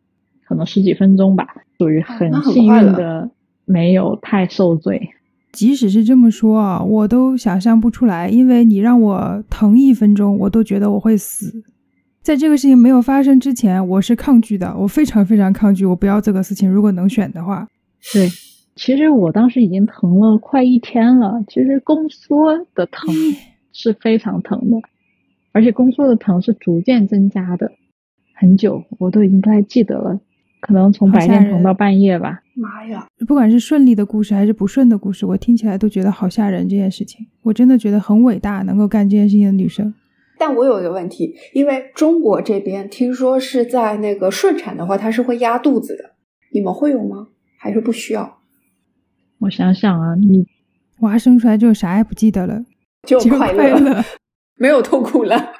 可能十几分钟吧，属于很幸运的，没有太受罪。即使是这么说啊，我都想象不出来，因为你让我疼一分钟，我都觉得我会死。在这个事情没有发生之前，我是抗拒的，我非常非常抗拒，我不要这个事情。如果能选的话，对，其实我当时已经疼了快一天了。其实宫缩的疼是非常疼的，而且宫缩的疼是逐渐增加的，很久我都已经不太记得了，可能从白天疼到半夜吧。妈呀！不管是顺利的故事还是不顺的故事，我听起来都觉得好吓人。这件事情，我真的觉得很伟大，能够干这件事情的女生。但我有一个问题，因为中国这边听说是在那个顺产的话，它是会压肚子的，你们会有吗？还是不需要？我想想啊，你娃生出来就啥也不记得了，就就快快乐。没有痛苦了。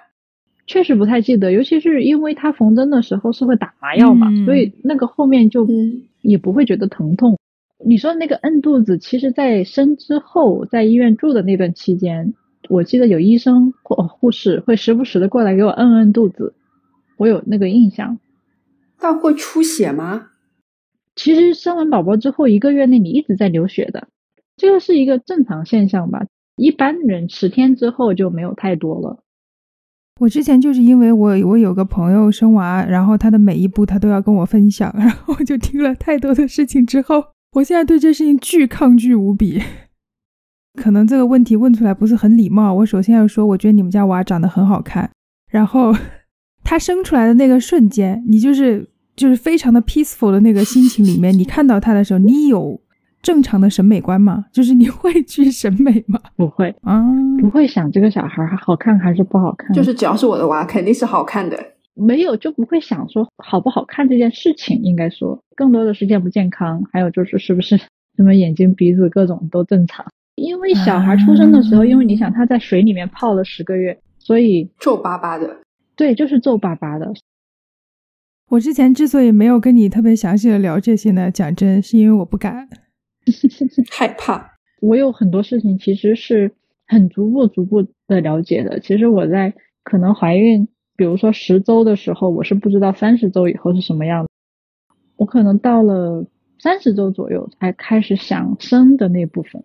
确实不太记得，尤其是因为他缝针的时候是会打麻药嘛，嗯所以那个后面就嗯也不会觉得疼痛。你说那个摁肚子，其实在生之后，在医院住的那段期间，我记得有医生或护士会时不时的过来给我摁摁肚子，我有那个印象。但会出血吗？其实生完宝宝之后一个月内你一直在流血的，这个是一个正常现象吧。一般人十天之后就没有太多了。我之前就是因为我我有个朋友生娃，然后他的每一步他都要跟我分享，然后我就听了太多的事情之后，我现在对这事情巨抗拒无比。可能这个问题问出来不是很礼貌，我首先要说，我觉得你们家娃长得很好看，然后 他生出来的那个瞬间，你就是就是非常的 peaceful 的那个心情里面，你看到他的时候，你有。正常的审美观吗？就是你会去审美吗？不会啊，不会想这个小孩好看还是不好看。就是只要是我的娃，肯定是好看的。没有就不会想说好不好看这件事情。应该说，更多的是健不健康，还有就是是不是 什么眼睛、鼻子各种都正常。因为小孩出生的时候，因为你想他在水里面泡了十个月，所以皱巴巴的。对，就是皱巴巴的。我之前之所以没有跟你特别详细的聊这些呢，讲真是因为我不敢。害怕，我有很多事情其实是很逐步逐步的了解的。其实我在可能怀孕，比如说十周的时候，我是不知道三十周以后是什么样的。我可能到了三十周左右才开始想生的那部分，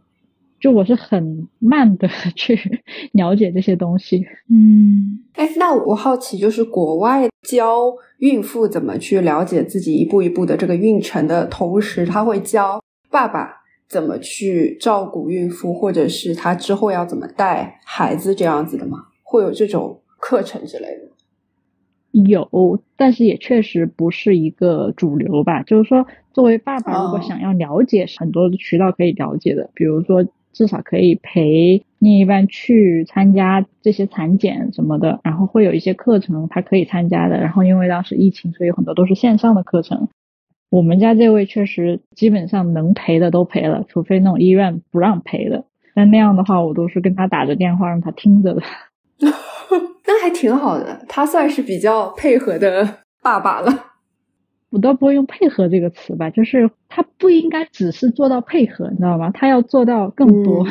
就我是很慢的去了解这些东西。嗯，哎，那我好奇，就是国外教孕妇怎么去了解自己一步一步的这个孕程的同时，他会教。爸爸怎么去照顾孕妇，或者是他之后要怎么带孩子这样子的吗？会有这种课程之类的？有，但是也确实不是一个主流吧。就是说，作为爸爸，如果想要了解很多的渠道可以了解的，比如说至少可以陪另一半去参加这些产检什么的，然后会有一些课程他可以参加的。然后因为当时疫情，所以很多都是线上的课程。我们家这位确实基本上能赔的都赔了，除非那种医院不让赔的。但那样的话，我都是跟他打着电话让他听着的。那还挺好的，他算是比较配合的爸爸了。我倒不会用“配合”这个词吧，就是他不应该只是做到配合，你知道吗？他要做到更多，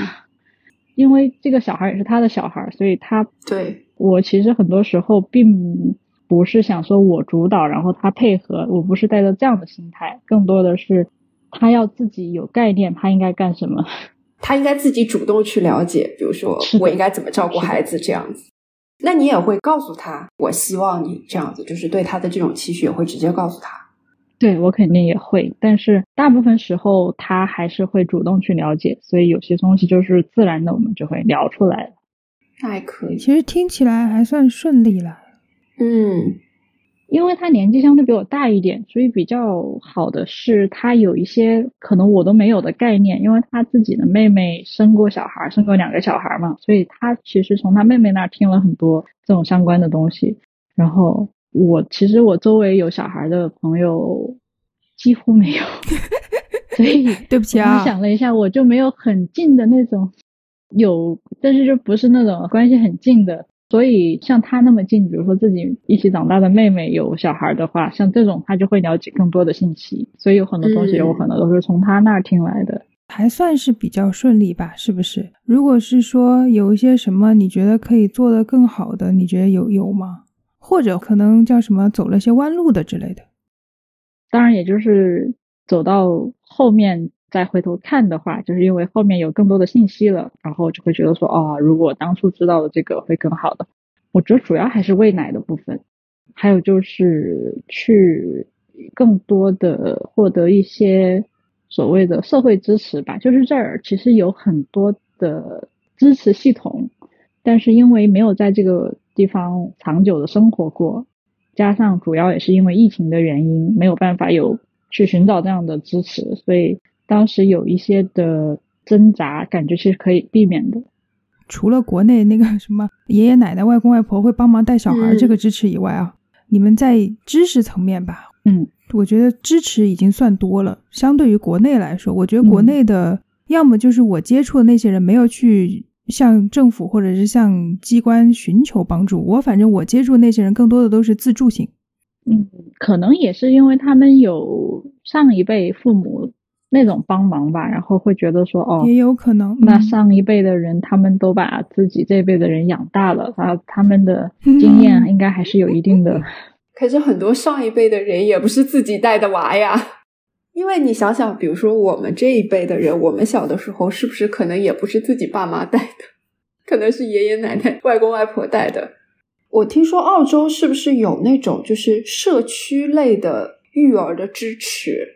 因为这个小孩也是他的小孩，所以他对我其实很多时候并。不是想说我主导，然后他配合，我不是带着这样的心态，更多的是他要自己有概念，他应该干什么，他应该自己主动去了解，比如说我应该怎么照顾孩子这样子。那你也会告诉他，我希望你这样子，就是对他的这种期许也会直接告诉他。对我肯定也会，但是大部分时候他还是会主动去了解，所以有些东西就是自然的，我们就会聊出来那还可以，其实听起来还算顺利了。嗯，因为他年纪相对比我大一点，所以比较好的是他有一些可能我都没有的概念，因为他自己的妹妹生过小孩，生过两个小孩嘛，所以他其实从他妹妹那儿听了很多这种相关的东西。然后我其实我周围有小孩的朋友几乎没有，所以对不起啊，想了一下，我就没有很近的那种有，但是就不是那种关系很近的。所以像他那么近，比如说自己一起长大的妹妹有小孩的话，像这种他就会了解更多的信息。所以有很多东西我可能都是从他那儿听来的，还算是比较顺利吧？是不是？如果是说有一些什么你觉得可以做得更好的，你觉得有有吗？或者可能叫什么走了些弯路的之类的？当然，也就是走到后面。再回头看的话，就是因为后面有更多的信息了，然后就会觉得说，哦，如果当初知道了这个会更好的。我觉得主要还是喂奶的部分，还有就是去更多的获得一些所谓的社会支持吧。就是这儿其实有很多的支持系统，但是因为没有在这个地方长久的生活过，加上主要也是因为疫情的原因，没有办法有去寻找这样的支持，所以。当时有一些的挣扎，感觉是可以避免的。除了国内那个什么爷爷奶奶、外公外婆会帮忙带小孩这个支持以外啊，你们在知识层面吧，嗯，我觉得支持已经算多了。相对于国内来说，我觉得国内的要么就是我接触的那些人没有去向政府或者是向机关寻求帮助，我反正我接触那些人更多的都是自助型。嗯，可能也是因为他们有上一辈父母。那种帮忙吧，然后会觉得说，哦，也有可能。那上一辈的人，他们都把自己这辈的人养大了，他他们的 经验应该还是有一定的。可是很多上一辈的人也不是自己带的娃呀，因为你想想，比如说我们这一辈的人，我们小的时候是不是可能也不是自己爸妈带的，可能是爷爷奶奶、外公外婆带的。我听说澳洲是不是有那种就是社区类的育儿的支持？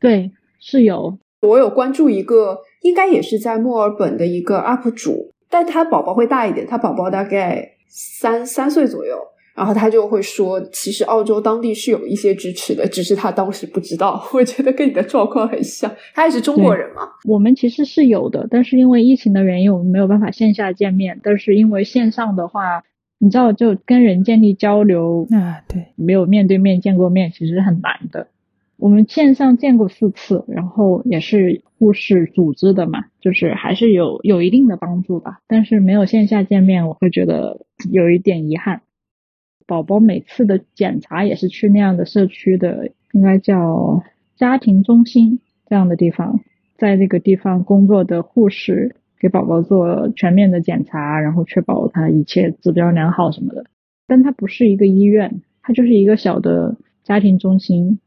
对，是有。我有关注一个，应该也是在墨尔本的一个 UP 主，但他宝宝会大一点，他宝宝大概三三岁左右。然后他就会说，其实澳洲当地是有一些支持的，只是他当时不知道。我觉得跟你的状况很像，他也是中国人嘛。我们其实是有的，但是因为疫情的原因，我们没有办法线下见面。但是因为线上的话，你知道，就跟人建立交流啊，对，没有面对面见过面，其实很难的。我们线上见过四次，然后也是护士组织的嘛，就是还是有有一定的帮助吧。但是没有线下见面，我会觉得有一点遗憾。宝宝每次的检查也是去那样的社区的，应该叫家庭中心这样的地方，在那个地方工作的护士给宝宝做全面的检查，然后确保他一切指标良好什么的。但它不是一个医院，它就是一个小的家庭中心。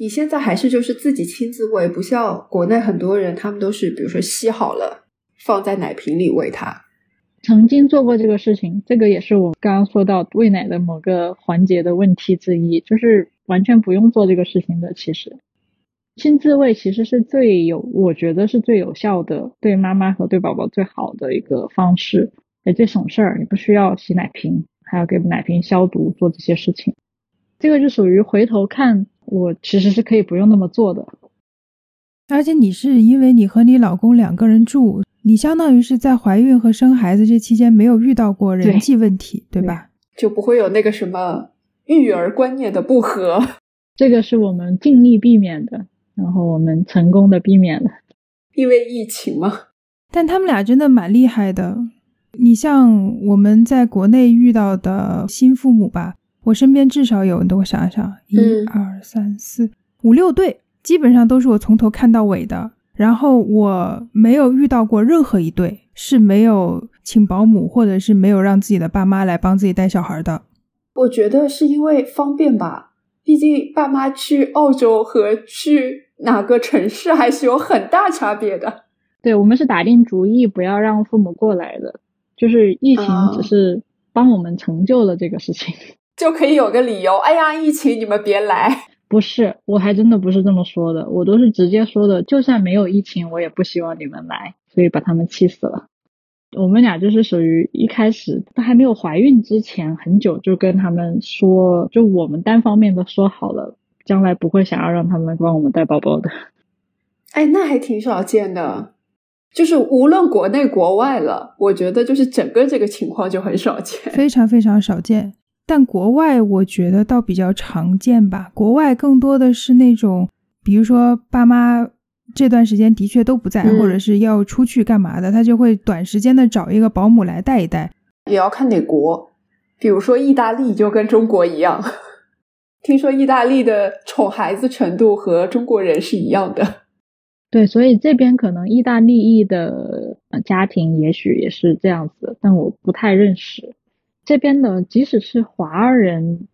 你现在还是就是自己亲自喂，不像国内很多人，他们都是比如说吸好了放在奶瓶里喂他。曾经做过这个事情，这个也是我刚刚说到喂奶的某个环节的问题之一，就是完全不用做这个事情的。其实亲自喂其实是最有，我觉得是最有效的，对妈妈和对宝宝最好的一个方式，也最省事儿。你不需要洗奶瓶，还要给奶瓶消毒，做这些事情。这个就属于回头看。我其实是可以不用那么做的，而且你是因为你和你老公两个人住，你相当于是在怀孕和生孩子这期间没有遇到过人际问题，对吧？就不会有那个什么育儿观念的不合。这个是我们尽力避免的，然后我们成功的避免了，因为疫情嘛。但他们俩真的蛮厉害的，你像我们在国内遇到的新父母吧。我身边至少有，等我想想，一二三四五六对，基本上都是我从头看到尾的。然后我没有遇到过任何一对是没有请保姆，或者是没有让自己的爸妈来帮自己带小孩的。我觉得是因为方便吧，毕竟爸妈去澳洲和去哪个城市还是有很大差别的。对我们是打定主意不要让父母过来的，就是疫情只是帮我们成就了这个事情。就可以有个理由，哎呀，疫情你们别来。不是，我还真的不是这么说的，我都是直接说的。就算没有疫情，我也不希望你们来，所以把他们气死了。我们俩就是属于一开始都还没有怀孕之前，很久就跟他们说，就我们单方面都说好了，将来不会想要让他们帮我们带宝宝的。哎，那还挺少见的，就是无论国内国外了，我觉得就是整个这个情况就很少见，非常非常少见。但国外我觉得倒比较常见吧。国外更多的是那种，比如说爸妈这段时间的确都不在，或者是要出去干嘛的，他就会短时间的找一个保姆来带一带。也要看哪国，比如说意大利就跟中国一样，听说意大利的宠孩子程度和中国人是一样的。对，所以这边可能意大利裔的家庭也许也是这样子，但我不太认识。这边的即使是华人，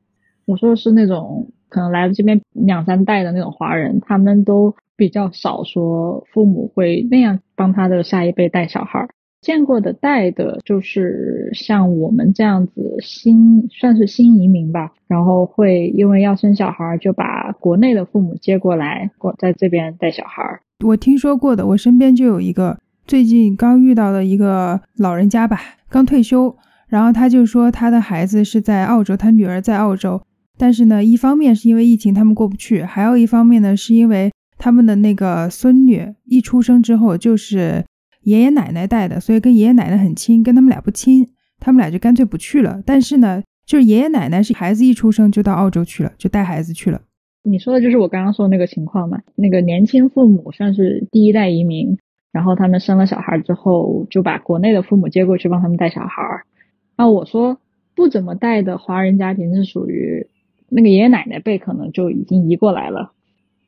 我说的是那种可能来了这边两三代的那种华人，他们都比较少说父母会那样帮他的下一辈带小孩。见过的带的就是像我们这样子新算是新移民吧，然后会因为要生小孩，就把国内的父母接过来过在这边带小孩。我听说过的，我身边就有一个最近刚遇到的一个老人家吧，刚退休。然后他就说，他的孩子是在澳洲，他女儿在澳洲。但是呢，一方面是因为疫情他们过不去，还有一方面呢，是因为他们的那个孙女一出生之后就是爷爷奶奶带的，所以跟爷爷奶奶很亲，跟他们俩不亲，他们俩就干脆不去了。但是呢，就是爷爷奶奶是孩子一出生就到澳洲去了，就带孩子去了。你说的就是我刚刚说的那个情况嘛？那个年轻父母算是第一代移民，然后他们生了小孩之后，就把国内的父母接过去帮他们带小孩。啊，我说不怎么带的华人家庭是属于那个爷爷奶奶辈，可能就已经移过来了，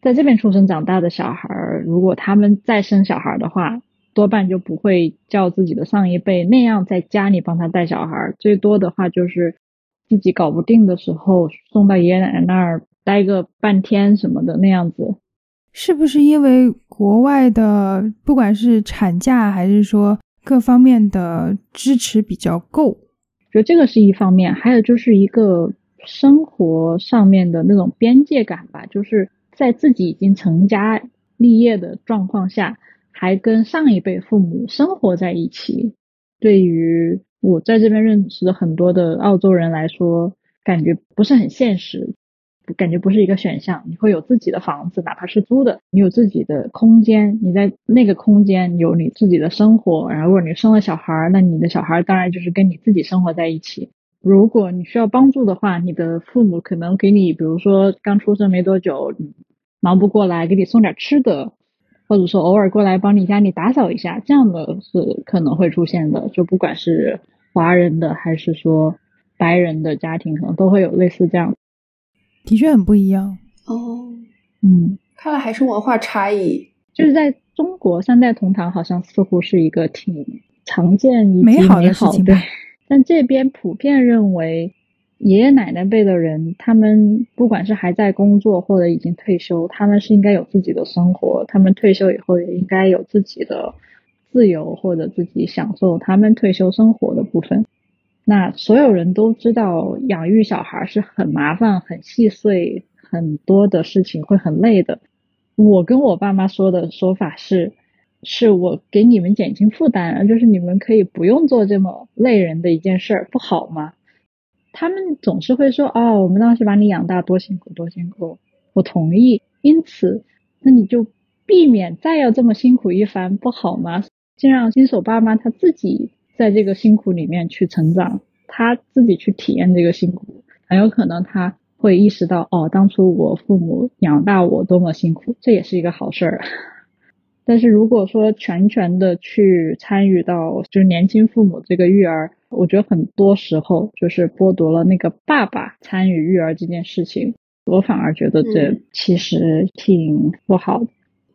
在这边出生长大的小孩儿，如果他们再生小孩的话，多半就不会叫自己的上一辈那样在家里帮他带小孩，最多的话就是自己搞不定的时候送到爷爷奶奶那儿待个半天什么的那样子。是不是因为国外的不管是产假还是说各方面的支持比较够？觉得这个是一方面，还有就是一个生活上面的那种边界感吧，就是在自己已经成家立业的状况下，还跟上一辈父母生活在一起，对于我在这边认识的很多的澳洲人来说，感觉不是很现实。感觉不是一个选项，你会有自己的房子，哪怕是租的，你有自己的空间，你在那个空间有你自己的生活。然后，如果你生了小孩，那你的小孩当然就是跟你自己生活在一起。如果你需要帮助的话，你的父母可能给你，比如说刚出生没多久，忙不过来，给你送点吃的，或者说偶尔过来帮你家里打扫一下，这样的是可能会出现的。就不管是华人的还是说白人的家庭，可能都会有类似这样。的确很不一样哦，嗯，看来还是文化差异。就是在中国，三代同堂好像似乎是一个挺常见、美好的事情，对。但这边普遍认为，爷爷奶奶辈的人，他们不管是还在工作或者已经退休，他们是应该有自己的生活。他们退休以后也应该有自己的自由，或者自己享受他们退休生活的部分。那所有人都知道，养育小孩是很麻烦、很细碎、很多的事情，会很累的。我跟我爸妈说的说法是，是我给你们减轻负担，就是你们可以不用做这么累人的一件事儿，不好吗？他们总是会说，哦，我们当时把你养大多辛苦，多辛苦。我同意，因此，那你就避免再要这么辛苦一番，不好吗？先让新手爸妈他自己。在这个辛苦里面去成长，他自己去体验这个辛苦，很有可能他会意识到，哦，当初我父母养大我多么辛苦，这也是一个好事儿。但是如果说全权的去参与到就是年轻父母这个育儿，我觉得很多时候就是剥夺了那个爸爸参与育儿这件事情，我反而觉得这其实挺不好的。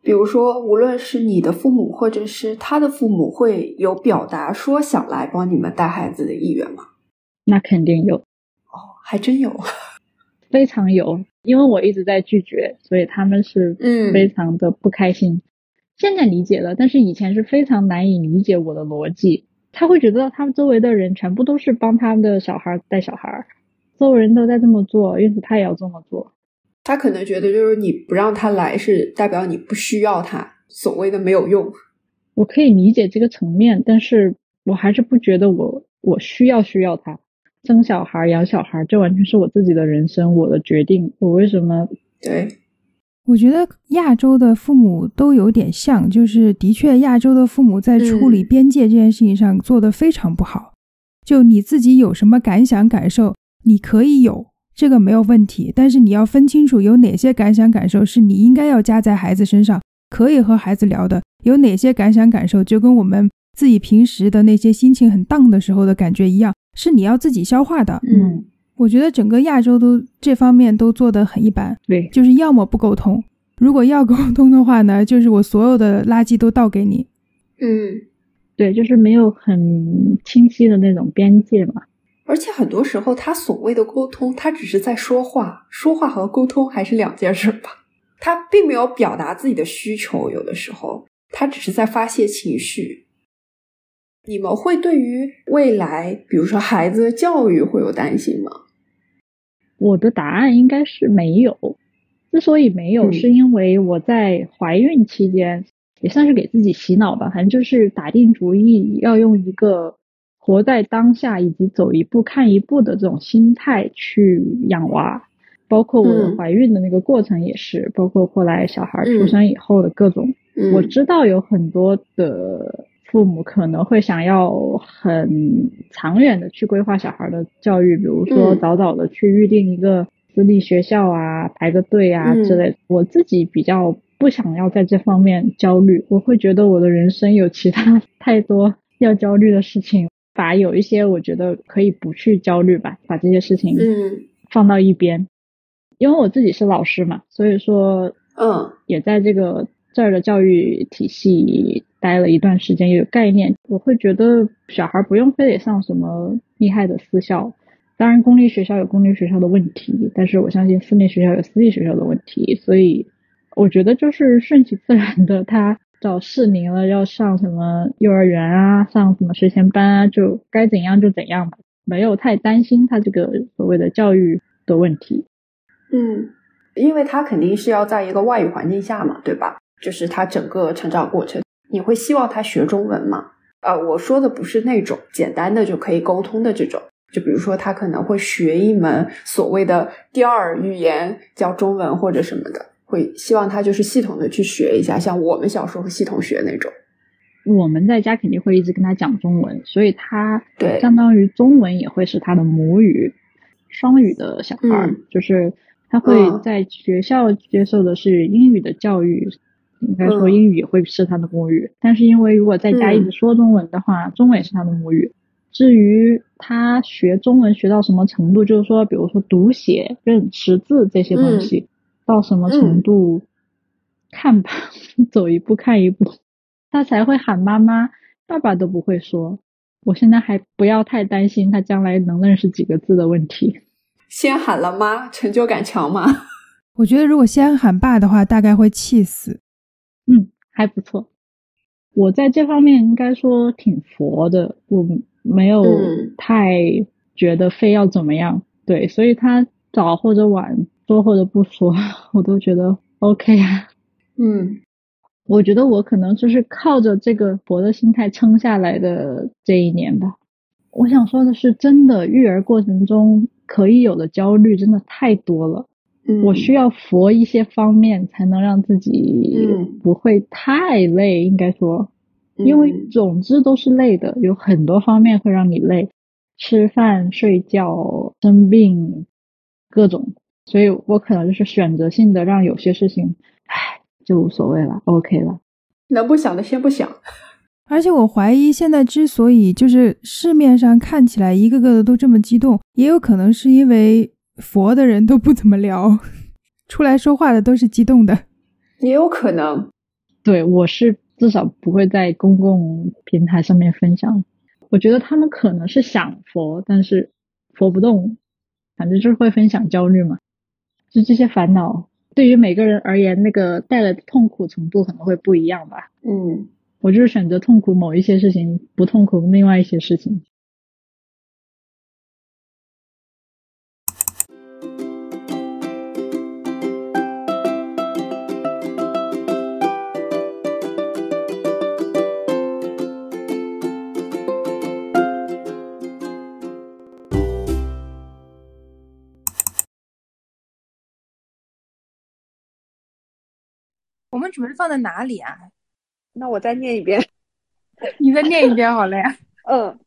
比如说，无论是你的父母，或者是他的父母，会有表达说想来帮你们带孩子的意愿吗？那肯定有，哦，还真有，非常有。因为我一直在拒绝，所以他们是嗯非常的不开心。现在理解了，但是以前是非常难以理解我的逻辑。他会觉得他们周围的人全部都是帮他们的小孩带小孩，周围人都在这么做，因此他也要这么做。他可能觉得，就是你不让他来，是代表你不需要他，所谓的没有用。我可以理解这个层面，但是我还是不觉得我我需要需要他生小孩、养小孩，这完全是我自己的人生，我的决定。我为什么？对，我觉得亚洲的父母都有点像，就是的确亚洲的父母在处理边界这件事情上做得非常不好。就你自己有什么感想感受，你可以有。这个没有问题，但是你要分清楚有哪些感想感受是你应该要加在孩子身上，可以和孩子聊的；有哪些感想感受就跟我们自己平时的那些心情很荡的时候的感觉一样，是你要自己消化的。嗯，我觉得整个亚洲都这方面都做得很一般。对，就是要么不沟通，如果要沟通的话呢，就是我所有的垃圾都倒给你。嗯，对，就是没有很清晰的那种边界嘛。而且很多时候，他所谓的沟通，他只是在说话，说话和沟通还是两件事吧。他并没有表达自己的需求，有的时候他只是在发泄情绪。你们会对于未来，比如说孩子的教育，会有担心吗？我的答案应该是没有。之所以没有，是因为我在怀孕期间也算是给自己洗脑吧，反正就是打定主意要用一个。活在当下，以及走一步看一步的这种心态去养娃，包括我的怀孕的那个过程也是，包括后来小孩出生以后的各种。我知道有很多的父母可能会想要很长远的去规划小孩的教育，比如说早早的去预定一个私立学校啊，排个队啊之类的。我自己比较不想要在这方面焦虑，我会觉得我的人生有其他 太多要焦虑的事情。把有一些我觉得可以不去焦虑吧，把这些事情嗯。放到一边，因为我自己是老师嘛，所以说嗯，也在这个这儿的教育体系待了一段时间，也有概念。我会觉得小孩不用非得上什么厉害的私校，当然公立学校有公立学校的问题，但是我相信私立学校有私立学校的问题，所以我觉得就是顺其自然的，他到适龄了要上什么幼儿园啊，上什么学前班啊，就该怎样就怎样吧，没有太担心他这个所谓的教育的问题。嗯，因为他肯定是要在一个外语环境下嘛，对吧？就是他整个成长过程，你会希望他学中文吗？啊，我说的不是那种简单的就可以沟通的这种，就比如说他可能会学一门所谓的第二语言，叫中文或者什么的，会希望他就是系统的去学一下，像我们小时候系统学那种。我们在家肯定会一直跟他讲中文，所以他对相当于中文也会是他的母语，双语的小孩儿、嗯就是他会嗯在学校接受的是英语的教育，应该说嗯英语也会是他的母语，但是因为如果在家嗯一直说中文的话，中文也是他的母语。至于他学中文学到什么程度，就是说，比如说读写、认识字这些东西，到什么程度，看吧，走一步看一步，他才会喊妈妈，爸爸都不会说。我现在还不要太担心他将来能认识几个字的问题。先喊了妈，成就感强吗？我觉得如果先喊爸的话，大概会气死。嗯，还不错。我在这方面应该说挺佛的，我没有嗯太觉得非要怎么样。对，所以他早或者晚说或者不说，我都觉得 OK 啊。嗯我觉得我可能就是靠着这个佛的心态撑下来的这一年吧。我想说的是，真的育儿过程中可以有的焦虑真的太多了。嗯，我需要佛一些方面，才能让自己嗯不会太累。应该说，因为嗯总之都是累的，有很多方面会让你累，吃饭、睡觉、生病，各种。所以我可能就是选择性的让有些事情，唉，就无所谓了，OK 了。能不想的先不想。而且我怀疑，现在之所以就是市面上看起来一个个的都这么激动，也有可能是因为佛的人都不怎么聊，出来说话的都是激动的。也有可能，对我是至少不会在公共平台上面分享。我觉得他们可能是想佛，但是佛不动，反正就是会分享焦虑嘛。就这些烦恼，对于每个人而言，那个带来的痛苦程度可能会不一样吧。嗯我就是选择痛苦某一些事情，不痛苦另外一些事情。们准备放在哪里啊？那我再念一遍。你再念一遍好了呀。嗯，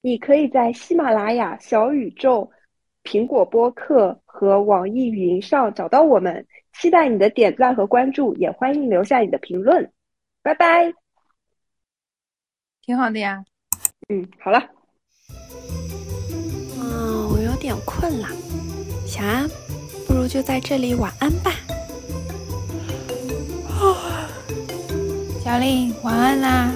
你可以在喜马拉雅、小宇宙、苹果播客和网易云上找到我们。期待你的点赞和关注，也欢迎留下你的评论。拜拜。挺好的呀。嗯，好了。嗯，我有点困了，小安，不如就在这里晚安吧。小丽，晚安啦。